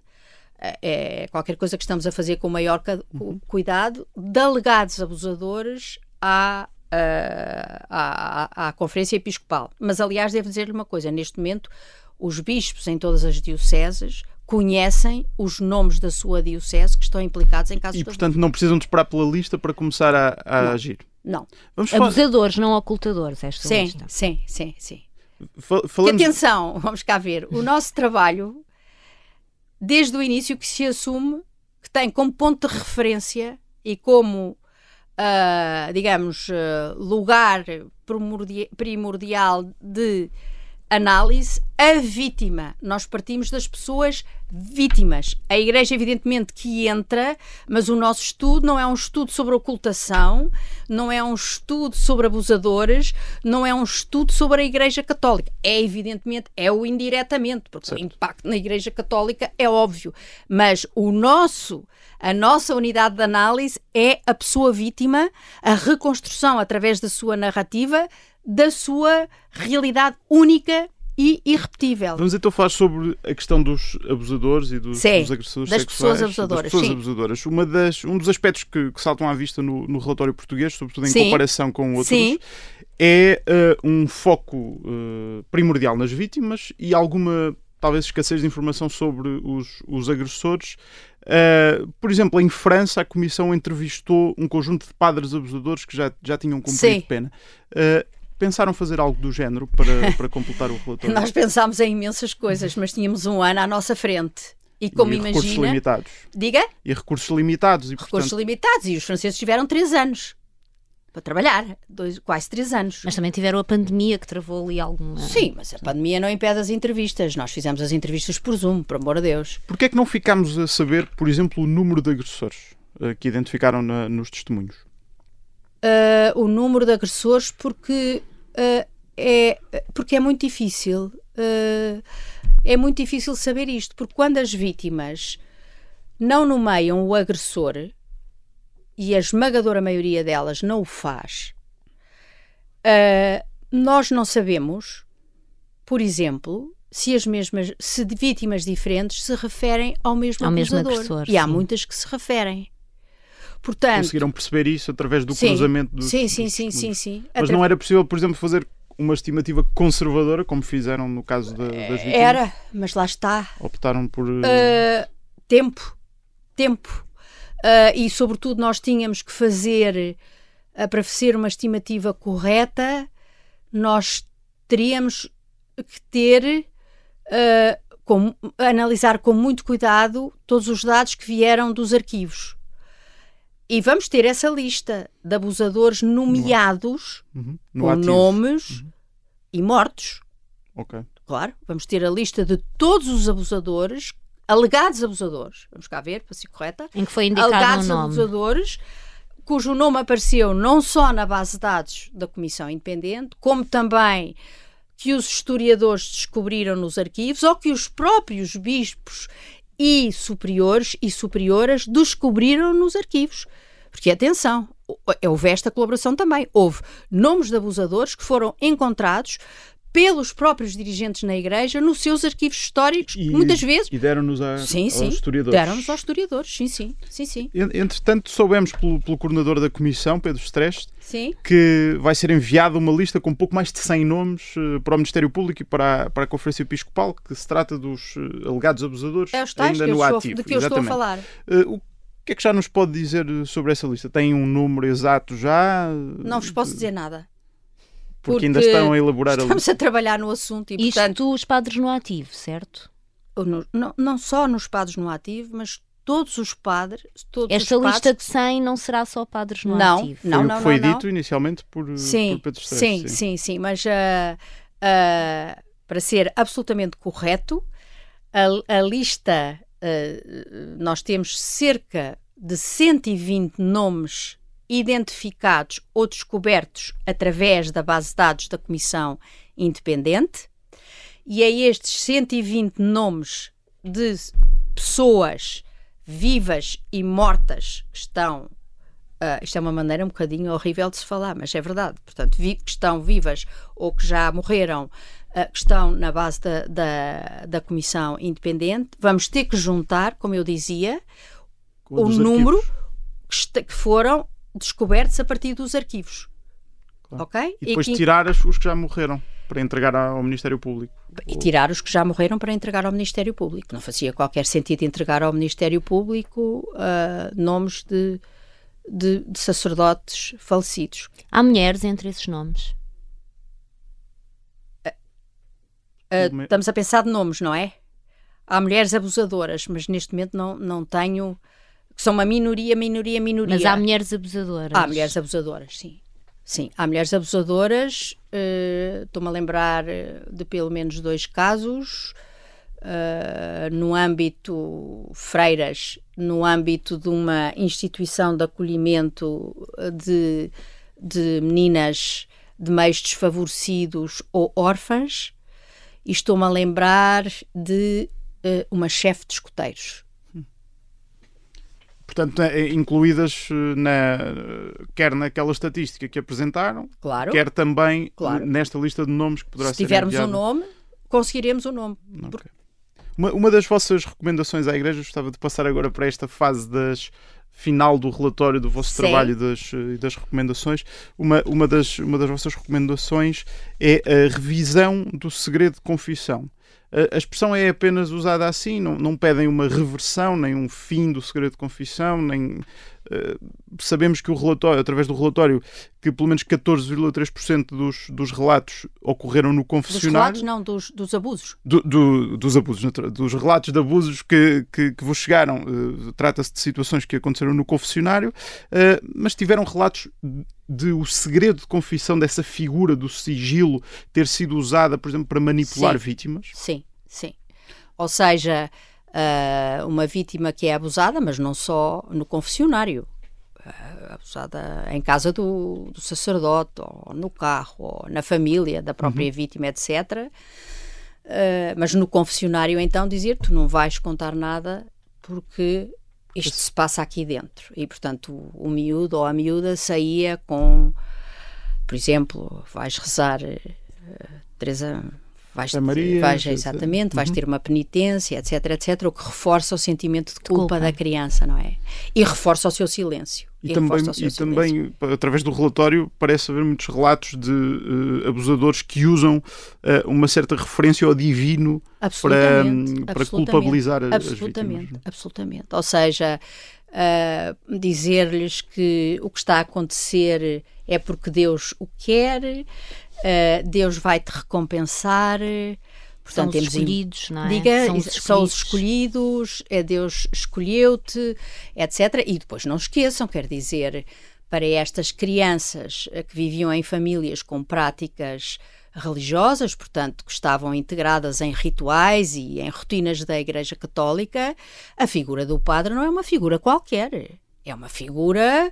eh, é qualquer coisa que estamos a fazer com o maior cu- cuidado, de alegados abusadores à, eh, à, à- à Conferência Episcopal. Mas, aliás, devo dizer-lhe uma coisa: neste momento, os bispos em todas as dioceses conhecem os nomes da sua diocese que estão implicados em casos E, portanto, não precisam de esperar pela lista para começar a, a agir. Não. Vamos falar. Abusadores, não ocultadores, esta Sim, lista. sim, sim, sim. Fa- Que falamos- atenção, vamos cá ver. O nosso trabalho, desde o início, que se assume que tem como ponto de referência e como, ah, digamos, ah, lugar primordia- primordial de análise a vítima. Nós partimos das pessoas vítimas. A Igreja, evidentemente, que entra, mas o nosso estudo não é um estudo sobre ocultação, não é um estudo sobre abusadores, não é um estudo sobre a Igreja Católica. É, evidentemente, é o indiretamente, porque o impacto na Igreja Católica é óbvio. Mas o nosso, a nossa unidade de análise é a pessoa vítima, a reconstrução através da sua narrativa da sua realidade única e irrepetível. Vamos então falar sobre a questão dos abusadores e dos, Sim, dos agressores das sexuais. pessoas abusadoras, Das pessoas sim. abusadoras. Uma das, um dos aspectos que, que saltam à vista no, no relatório português, sobretudo em Sim. comparação com outros, Sim. é eh, um foco eh, primordial nas vítimas e alguma, talvez, escassez de informação sobre os, os agressores. Eh, por exemplo, em França, a Comissão entrevistou um conjunto de padres abusadores que já, já tinham cumprido Sim. pena. Eh, pensaram fazer algo do género para, para completar o relatório? Nós pensámos em imensas coisas, mas tínhamos um ano à nossa frente. E como e imagina. recursos limitados. Diga? E recursos limitados. E, recursos portanto... limitados. E os franceses tiveram três anos para trabalhar, dois, quase três anos. Mas também tiveram a pandemia que travou ali alguma. Sim, mas a pandemia não impede as entrevistas. Nós fizemos as entrevistas por Zoom, por amor de Deus. Porquê é que não ficámos a saber, por exemplo, o número de agressores uh, que identificaram na, nos testemunhos? Uh, o número de agressores porque uh, é porque é muito difícil. é muito difícil saber isto, porque quando as vítimas não nomeiam o agressor, e a esmagadora maioria delas não o faz, uh, nós não sabemos, por exemplo, se as mesmas, se vítimas diferentes se referem ao mesmo ao. Mesmo agressor, e há sim. muitas que se referem. Portanto, Conseguiram perceber isso através do sim, cruzamento dos Sim, sim, dos sim, sim, sim. Mas Atra- não era possível, por exemplo, fazer uma estimativa conservadora, como fizeram no caso da- das vítimas? Era, mas lá está. Optaram por... uh, tempo. Tempo. Uh, e, sobretudo, nós tínhamos que fazer, uh, para ser uma estimativa correta, nós teríamos que ter, com- analisar com muito cuidado todos os dados que vieram dos arquivos. E vamos ter essa lista de abusadores nomeados uhum, no com ativo. nomes e mortos. Ok. Claro, vamos ter a lista de todos os abusadores, alegados abusadores, vamos cá ver, para ser correta, Em que foi indicado um alegados nome. abusadores, cujo nome apareceu não só na base de dados da Comissão Independente, como também que os historiadores descobriram nos arquivos ou que os próprios bispos e superiores e superioras descobriram nos arquivos. Porque, atenção, houve esta colaboração também. Houve nomes de abusadores que foram encontrados pelos próprios dirigentes na Igreja nos seus arquivos históricos, E- muitas vezes. E deram-nos a, Sim, aos sim. historiadores. Deram-nos aos historiadores, sim, sim, sim, sim. En- Entretanto, soubemos pelo, pelo coordenador da comissão, Pedro Streste, Sim. que vai ser enviada uma lista com pouco mais de 100 nomes eh, para o Ministério Público e para a, para a Conferência Episcopal, que se trata dos eh, alegados abusadores É os tais ainda no estou, ativo. de que eu estou a Exatamente. falar. Eh, o que é que já nos pode dizer sobre essa lista? Tem um número exato já? Não vos posso dizer nada. Porque, ainda porque estão a elaborar a Estamos a trabalhar no assunto e, portanto, Isto os padres no ativo, certo? no- não, não só nos padres no ativo, mas todos os padres. Todos Esta os lista padres, de 100 não será só padres no Não, ativo. Foi não, o não, que foi não, dito inicialmente por, Sim, por Pedro Streste. sim, sim, sim, mas ah, ah, para ser absolutamente correto, a, a lista, ah, nós temos cerca de 120 nomes identificados ou descobertos através da base de dados da Comissão Independente, e é estes 120 nomes de pessoas vivas e mortas que estão ah, isto é uma maneira um bocadinho horrível de se falar, mas é verdade. Portanto, vi- que estão vivas ou que já morreram, ah, que estão na base da, da, da Comissão Independente, vamos ter que juntar, como eu dizia, a o número que, que foram descobertos a partir dos arquivos. Claro. Ok? E depois que- tirar os que já morreram para entregar ao Ministério Público. e tirar os que já morreram para entregar ao Ministério Público. Não fazia qualquer sentido entregar ao Ministério Público ah, nomes de, de, de sacerdotes falecidos. Há mulheres entre esses nomes. Ah, Me- estamos a pensar de nomes, não é? Há mulheres abusadoras, mas neste momento não, não tenho. Que são uma minoria, minoria, minoria. Mas há mulheres abusadoras. Há mulheres abusadoras, sim. Sim, há mulheres abusadoras. eh, Estou-me a lembrar eh, de pelo menos dois casos. eh, no âmbito freiras, no âmbito de uma instituição de acolhimento de, de meninas de meios desfavorecidos ou órfãs, e estou-me a lembrar de eh, uma chefe de escoteiros. Portanto, eh, incluídas eh, na, quer naquela estatística que apresentaram, Claro. quer também Claro. nesta lista de nomes que poderá Se ser tivermos o enviada. nome, conseguiremos o nome. Ok. Uma, uma das vossas recomendações à Igreja, gostava de passar agora para esta fase das final do relatório do vosso Sim. trabalho e das, eh, das recomendações. Uma, uma, das, uma das vossas recomendações é a revisão do segredo de confissão. A expressão é apenas usada assim, não, não pedem uma reversão, nem um fim do segredo de confissão, nem. Uh, sabemos que o relatório, através do relatório, que pelo menos 14,3% dos, dos relatos ocorreram no confessionário. Dos relatos, não, dos, dos abusos. Do, do, dos abusos, dos relatos de abusos que, que, que vos chegaram. Uh, Trata-se de situações que aconteceram no confessionário, uh, mas tiveram relatos de o segredo de confissão dessa figura do sigilo ter sido usada, por exemplo, para manipular sim, vítimas? Sim, sim. Ou seja, uh, uma vítima que é abusada, mas não só no confessionário. Uh, abusada em casa do, do, sacerdote, ou no carro, ou na família da própria uhum. vítima, etc. Uh, mas no confessionário, então, dizer: tu não vais contar nada porque isto se passa aqui dentro. E, portanto, o, o miúdo ou a miúda saía com, por exemplo, vais rezar uh, Teresa. Vais, Maria, vais exatamente, vais uhum. ter uma penitência, etc, etc, o que reforça o sentimento de culpa, culpa. da criança, não é? E reforça o seu silêncio. E, e também, e também, através do relatório, parece haver muitos relatos de uh, abusadores que usam uh, uma certa referência ao divino para, para culpabilizar absolutamente, as vítimas. Absolutamente. Ou seja, uh, dizer-lhes que o que está a acontecer é porque Deus o quer, Deus vai te recompensar. Portanto, são os escolhidos, não é? Diga, são os escolhidos. são os escolhidos, é Deus escolheu-te, etc. E depois não esqueçam, quer dizer, para estas crianças que viviam em famílias com práticas religiosas, portanto, que estavam integradas em rituais e em rotinas da Igreja Católica, a figura do padre não é uma figura qualquer. É uma figura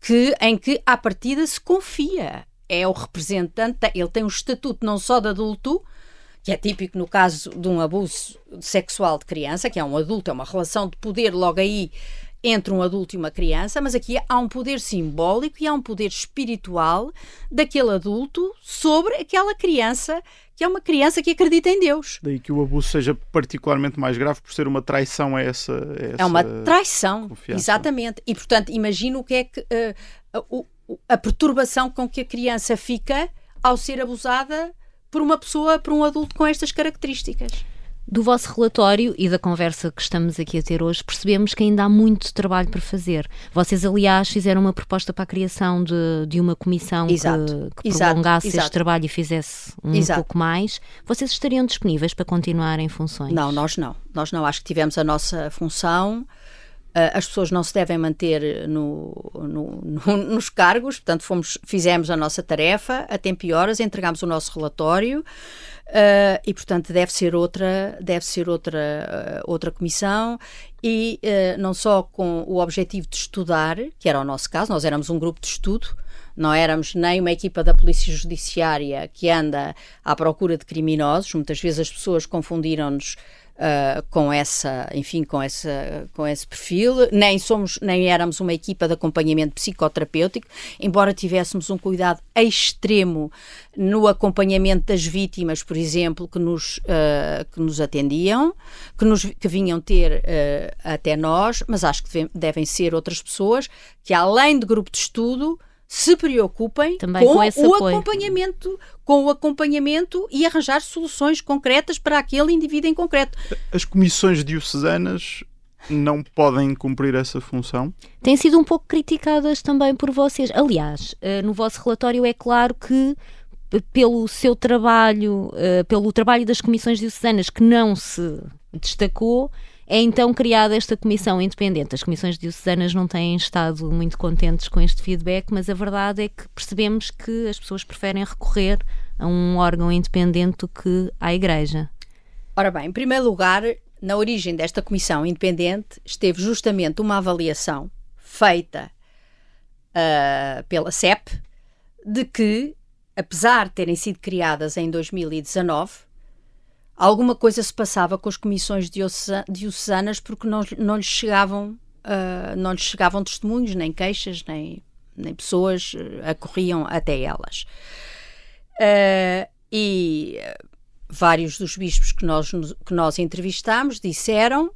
que, em que, à partida, se confia. É o representante, ele tem um estatuto não só de adulto, que é típico no caso de um abuso sexual de criança, que é um adulto, é uma relação de poder logo aí entre um adulto e uma criança, mas aqui há um poder simbólico e há um poder espiritual daquele adulto sobre aquela criança, que é uma criança que acredita em Deus. Daí que o abuso seja particularmente mais grave por ser uma traição a essa. A essa é uma traição, confiança. exatamente. E portanto, imagina o que é que uh, a, a perturbação com que a criança fica ao ser abusada por uma pessoa, por um adulto com estas características. Do vosso relatório e da conversa que estamos aqui a ter hoje, percebemos que ainda há muito trabalho para fazer. Vocês, aliás, fizeram uma proposta para a criação de, de uma comissão exato, que, que prolongasse exato, este trabalho e fizesse um exato. pouco mais. Vocês estariam disponíveis para continuar em funções? Não, nós não. Nós não. Acho que tivemos a nossa função. Uh, as pessoas não se devem manter no, no, no, nos cargos, portanto, fomos, fizemos a nossa tarefa a tempo e horas, entregámos o nosso relatório uh, e, portanto, deve ser outra, deve ser outra, uh, outra comissão e não só com o objetivo de estudar, que era o nosso caso, nós éramos um grupo de estudo, não éramos nem uma equipa da Polícia Judiciária que anda à procura de criminosos, muitas vezes as pessoas confundiram-nos uh, com essa, enfim, com, essa, com esse perfil, nem somos, nem éramos uma equipa de acompanhamento psicoterapêutico, embora tivéssemos um cuidado extremo no acompanhamento das vítimas, por exemplo, que nos, uh, que nos atendiam, que, nos, que vinham ter uh, até nós, mas acho que devem ser outras pessoas que, além de grupo de estudo, se preocupem Também com, com o apoio. acompanhamento, com o acompanhamento e arranjar soluções concretas para aquele indivíduo em concreto. As comissões diocesanas não podem cumprir essa função? Têm sido um pouco criticadas também por vocês. Aliás, eh, no vosso relatório é claro que pelo seu trabalho, eh, pelo trabalho das comissões diocesanas que não se destacou, é então criada esta comissão independente. As comissões diocesanas não têm estado muito contentes com este feedback, mas a verdade é que percebemos que as pessoas preferem recorrer a um órgão independente do que à Igreja. Ora bem, em primeiro lugar, na origem desta comissão independente esteve justamente uma avaliação feita uh, pela CEP de que, apesar de terem sido criadas em 2019, alguma coisa se passava com as comissões diocesanas porque não, não lhes chegavam uh, não lhes chegavam testemunhos, nem queixas, nem, nem pessoas uh, acorriam até elas. Uh, e vários dos bispos que nós, que nós entrevistámos disseram: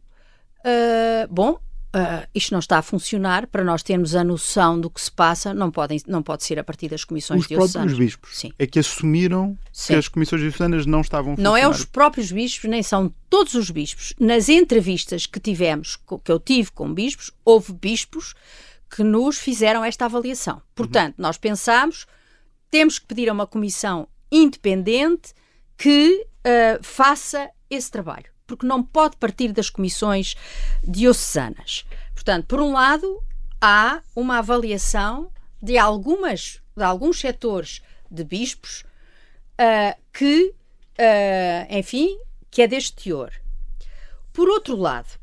bom, uh, isto não está a funcionar, para nós termos a noção do que se passa, não, podem, não pode ser a partir das comissões os diocesanas. Os próprios bispos Sim. é que assumiram Sim. que as comissões diocesanas não estavam a funcionar. Não é os próprios bispos, nem são todos os bispos. Nas entrevistas que tivemos, que eu tive com bispos, houve bispos que nos fizeram esta avaliação. Portanto, uhum. nós pensámos, temos que pedir a uma comissão independente que uh, faça esse trabalho porque não pode partir das comissões diocesanas. Portanto, por um lado, há uma avaliação de algumas de alguns setores de bispos uh, que, uh, enfim, que é deste teor. Por outro lado,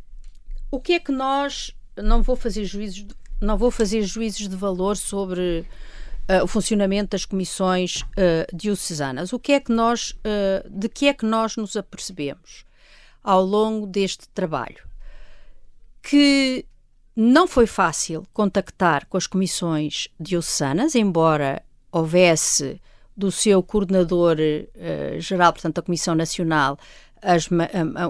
o que é que nós não vou fazer juízos de, não vou fazer juízos de valor sobre uh, o funcionamento das comissões diocesanas. O que é que nós de que é que nós nos apercebemos? Ao longo deste trabalho. Que não foi fácil contactar com as comissões diocesanas, embora houvesse do seu coordenador uh, geral, portanto, da Comissão Nacional, as,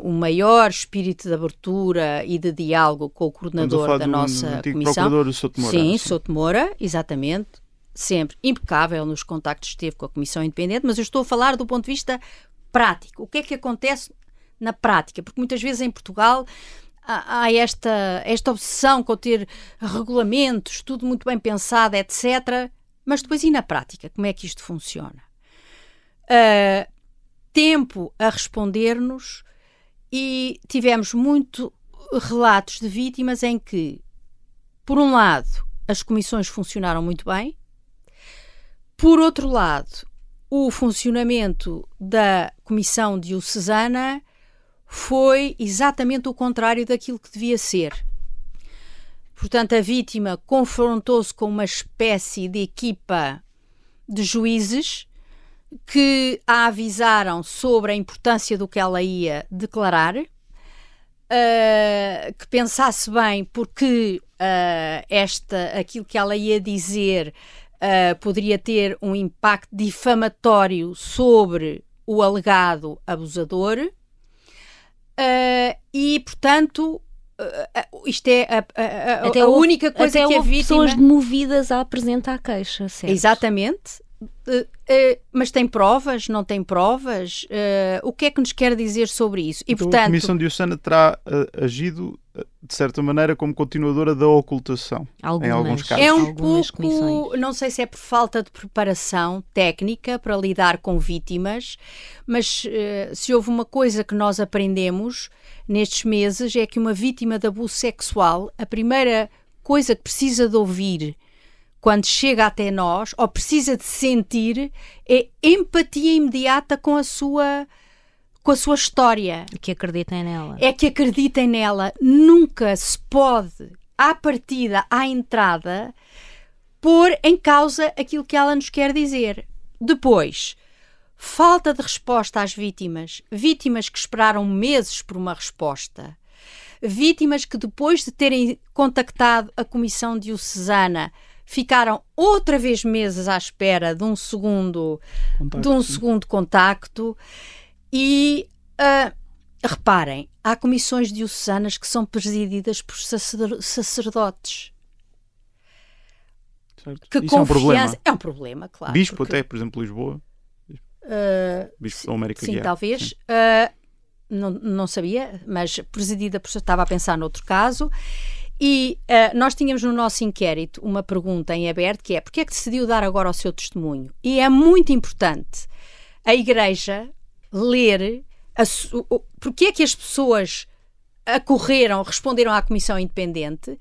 o maior espírito de abertura e de diálogo com o coordenador da nossa comissão. Procurador Souto Moura, Sim. Souto Moura, exatamente. Sempre impecável nos contactos que teve com a Comissão Independente, mas eu estou a falar do ponto de vista prático. O que é que acontece na prática, porque muitas vezes em Portugal há, esta, esta obsessão com ter regulamentos, tudo muito bem pensado, etc. Mas depois e na prática, como é que isto funciona? Uh, tempo a responder-nos e tivemos muito relatos de vítimas em que, por um lado, as comissões funcionaram muito bem, por outro lado, o funcionamento da comissão diocesana foi exatamente o contrário daquilo que devia ser. Portanto, a vítima confrontou-se com uma espécie de equipa de juízes que a avisaram sobre a importância do que ela ia declarar, uh, que pensasse bem porque uh, esta, aquilo que ela ia dizer uh, poderia ter um impacto difamatório sobre o alegado abusador Uh, e, portanto, uh, isto é a, a, a, a única coisa até que a vítima... pessoas movidas a apresentar a queixa, certo? Exatamente. Uh, mas tem provas? Não tem provas? o que é que nos quer dizer sobre isso? E, então, portanto, a Comissão de Ossana terá agido de certa maneira, como continuadora da ocultação. Algumas, em alguns casos. É um pouco, comissões. não sei se é por falta de preparação técnica para lidar com vítimas, mas uh, se houve uma coisa que nós aprendemos nestes meses é que uma vítima de abuso sexual, a primeira coisa que precisa de ouvir quando chega até nós, ou precisa de sentir, é empatia imediata com a sua com a sua história. Que acreditem nela. É que acreditem nela. Nunca se pode, à partida, à entrada, pôr em causa aquilo que ela nos quer dizer. Depois, falta de resposta às vítimas. Vítimas que esperaram meses por uma resposta. Vítimas que, depois de terem contactado a Comissão Diocesana, ficaram outra vez meses à espera de um segundo, contacto, de um segundo contacto e uh, reparem, há comissões diocesanas que são presididas por sacerdotes. Certo. Que Isso é um problema. É um problema, claro. Bispo porque... até, por exemplo, Lisboa. Uh, Bispo da América Sim, talvez. Sim. Uh, não, não sabia, mas presidida por. Estava a pensar noutro caso. E uh, nós tínhamos no nosso inquérito uma pergunta em aberto que é: porquê é que decidiu dar agora o seu testemunho? E é muito importante a Igreja ler a, o, porque é que as pessoas acorreram, responderam à Comissão Independente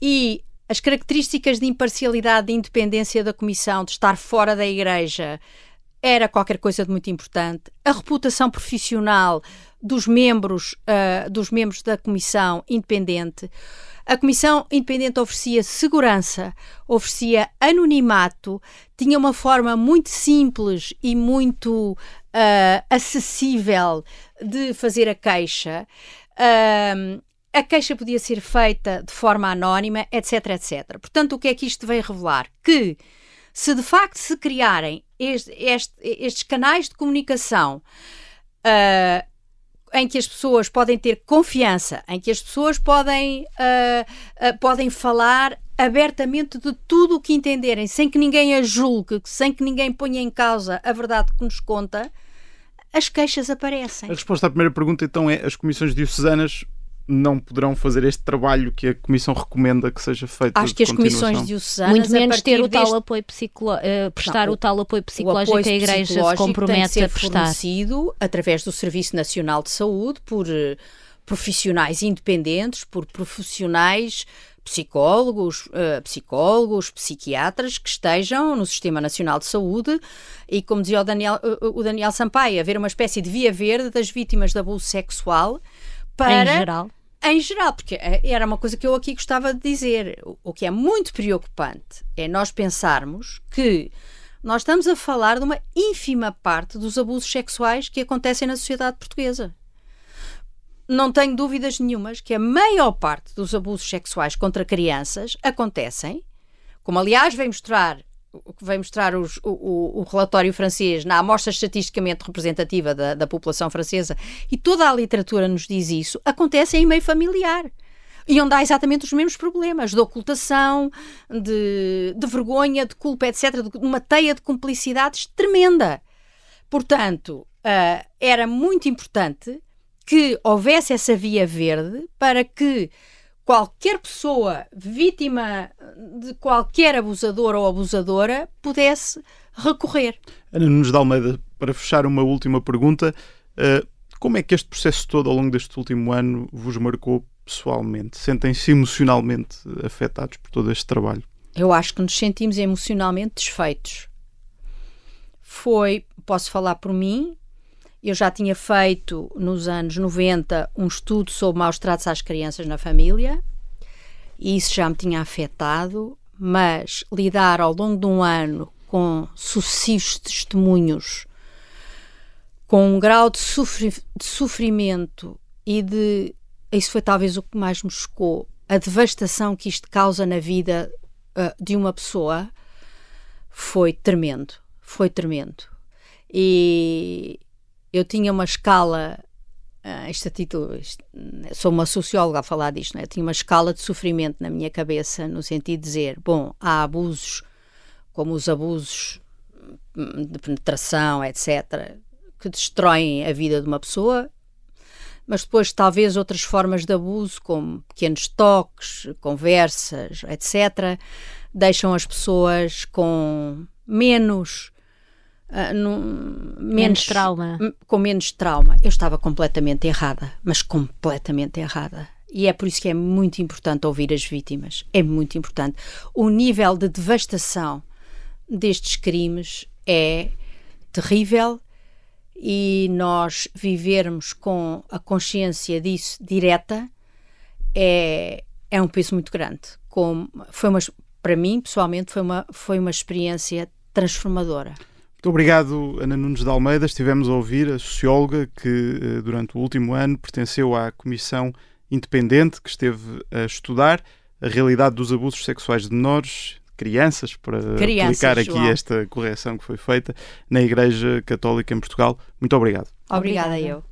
e as características de imparcialidade e independência da Comissão, de estar fora da Igreja, era qualquer coisa de muito importante. A reputação profissional dos membros, uh, dos membros da Comissão Independente. A Comissão Independente oferecia segurança, oferecia anonimato, tinha uma forma muito simples e muito uh, acessível de fazer a queixa. Uh, a queixa podia ser feita de forma anónima, etc, etc. Portanto, o que é que isto veio revelar? Que se de facto se criarem este, este, estes canais de comunicação uh, em que as pessoas podem ter confiança, em que as pessoas podem, uh, uh, podem falar abertamente de tudo o que entenderem, sem que ninguém a julgue, sem que ninguém ponha em causa a verdade que nos conta, as queixas aparecem. A resposta à primeira pergunta então é: as comissões diocesanas não poderão fazer este trabalho que a Comissão recomenda que seja feito. Acho que as comissões diocesanas. Muito menos ter o tal apoio psicológico, uh, prestar não, o, o, tal apoio psicológico o apoio que a Igreja se compromete a prestar. fornecido através do Serviço Nacional de Saúde por uh, profissionais independentes, por profissionais psicólogos, uh, psicólogos, psiquiatras que estejam no Sistema Nacional de Saúde e, como dizia o Daniel, o Daniel Sampaio, haver uma espécie de via verde das vítimas de abuso sexual para. Em geral. Em geral, porque é, era uma coisa que eu aqui gostava de dizer. O que é muito preocupante é nós pensarmos que nós estamos a falar de uma ínfima parte dos abusos sexuais que acontecem na sociedade portuguesa não tenho dúvidas nenhumas que a maior parte dos abusos sexuais contra crianças acontecem, como aliás vem mostrar vem mostrar os, o, o, relatório francês na amostra estatisticamente representativa da, da população francesa, e toda a literatura nos diz isso, acontece em meio familiar e onde há exatamente os mesmos problemas de ocultação, de, de vergonha, de culpa, etc., de uma teia de cumplicidades tremenda. Portanto, uh, era muito importante que houvesse essa via verde para que qualquer pessoa vítima de qualquer abusador ou abusadora pudesse recorrer. Ana Nunes de Almeida, para fechar uma última pergunta, eh, como é que este processo todo ao longo deste último ano vos marcou pessoalmente? Sentem-se emocionalmente afetados por todo este trabalho? Eu acho que nos sentimos emocionalmente desfeitos. Foi, posso falar por mim, eu já tinha feito nos anos 90 um estudo sobre maus tratos às crianças na família e isso já me tinha afetado, mas lidar ao longo de um ano com sucessivos testemunhos, com um grau de, sofri de sofrimento e de. Isso foi talvez o que mais me chocou, a devastação que isto causa na vida uh, de uma pessoa, foi tremendo. Foi tremendo. E, eu tinha uma escala, uh, título, este, sou uma socióloga a falar disto, né? tinha uma escala de sofrimento na minha cabeça, no sentido de dizer, bom, há abusos, como os abusos de penetração, etc., que destroem a vida de uma pessoa, mas depois talvez outras formas de abuso, como pequenos toques, conversas, etc., deixam as pessoas com menos Uh, menos, menos, trauma. Com menos trauma. Eu estava completamente errada, mas completamente errada. E é por isso que é muito importante ouvir as vítimas. É muito importante. O nível de devastação destes crimes é terrível e nós vivermos com a consciência disso direta é, é um peso muito grande. Como, foi uma, para mim, pessoalmente, foi uma, foi uma experiência transformadora. Muito obrigado, Ana Nunes de Almeida. Estivemos a ouvir a socióloga que, eh, durante o último ano, pertenceu à Comissão Independente que esteve a estudar a realidade dos abusos sexuais de menores, crianças, para crianças, aplicar aqui João. esta correção que foi feita na Igreja Católica em Portugal. Muito obrigado. Obrigada, Obrigada. eu.